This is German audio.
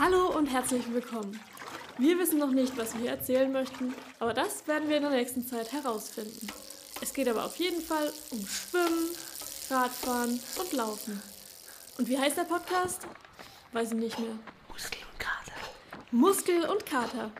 Hallo und herzlich willkommen. Wir wissen noch nicht, was wir erzählen möchten, aber das werden wir in der nächsten Zeit herausfinden. Es geht aber auf jeden Fall um Schwimmen, Radfahren und Laufen. Und wie heißt der Podcast? Weiß ich nicht mehr. Muskel und Kater. Muskel und Kater.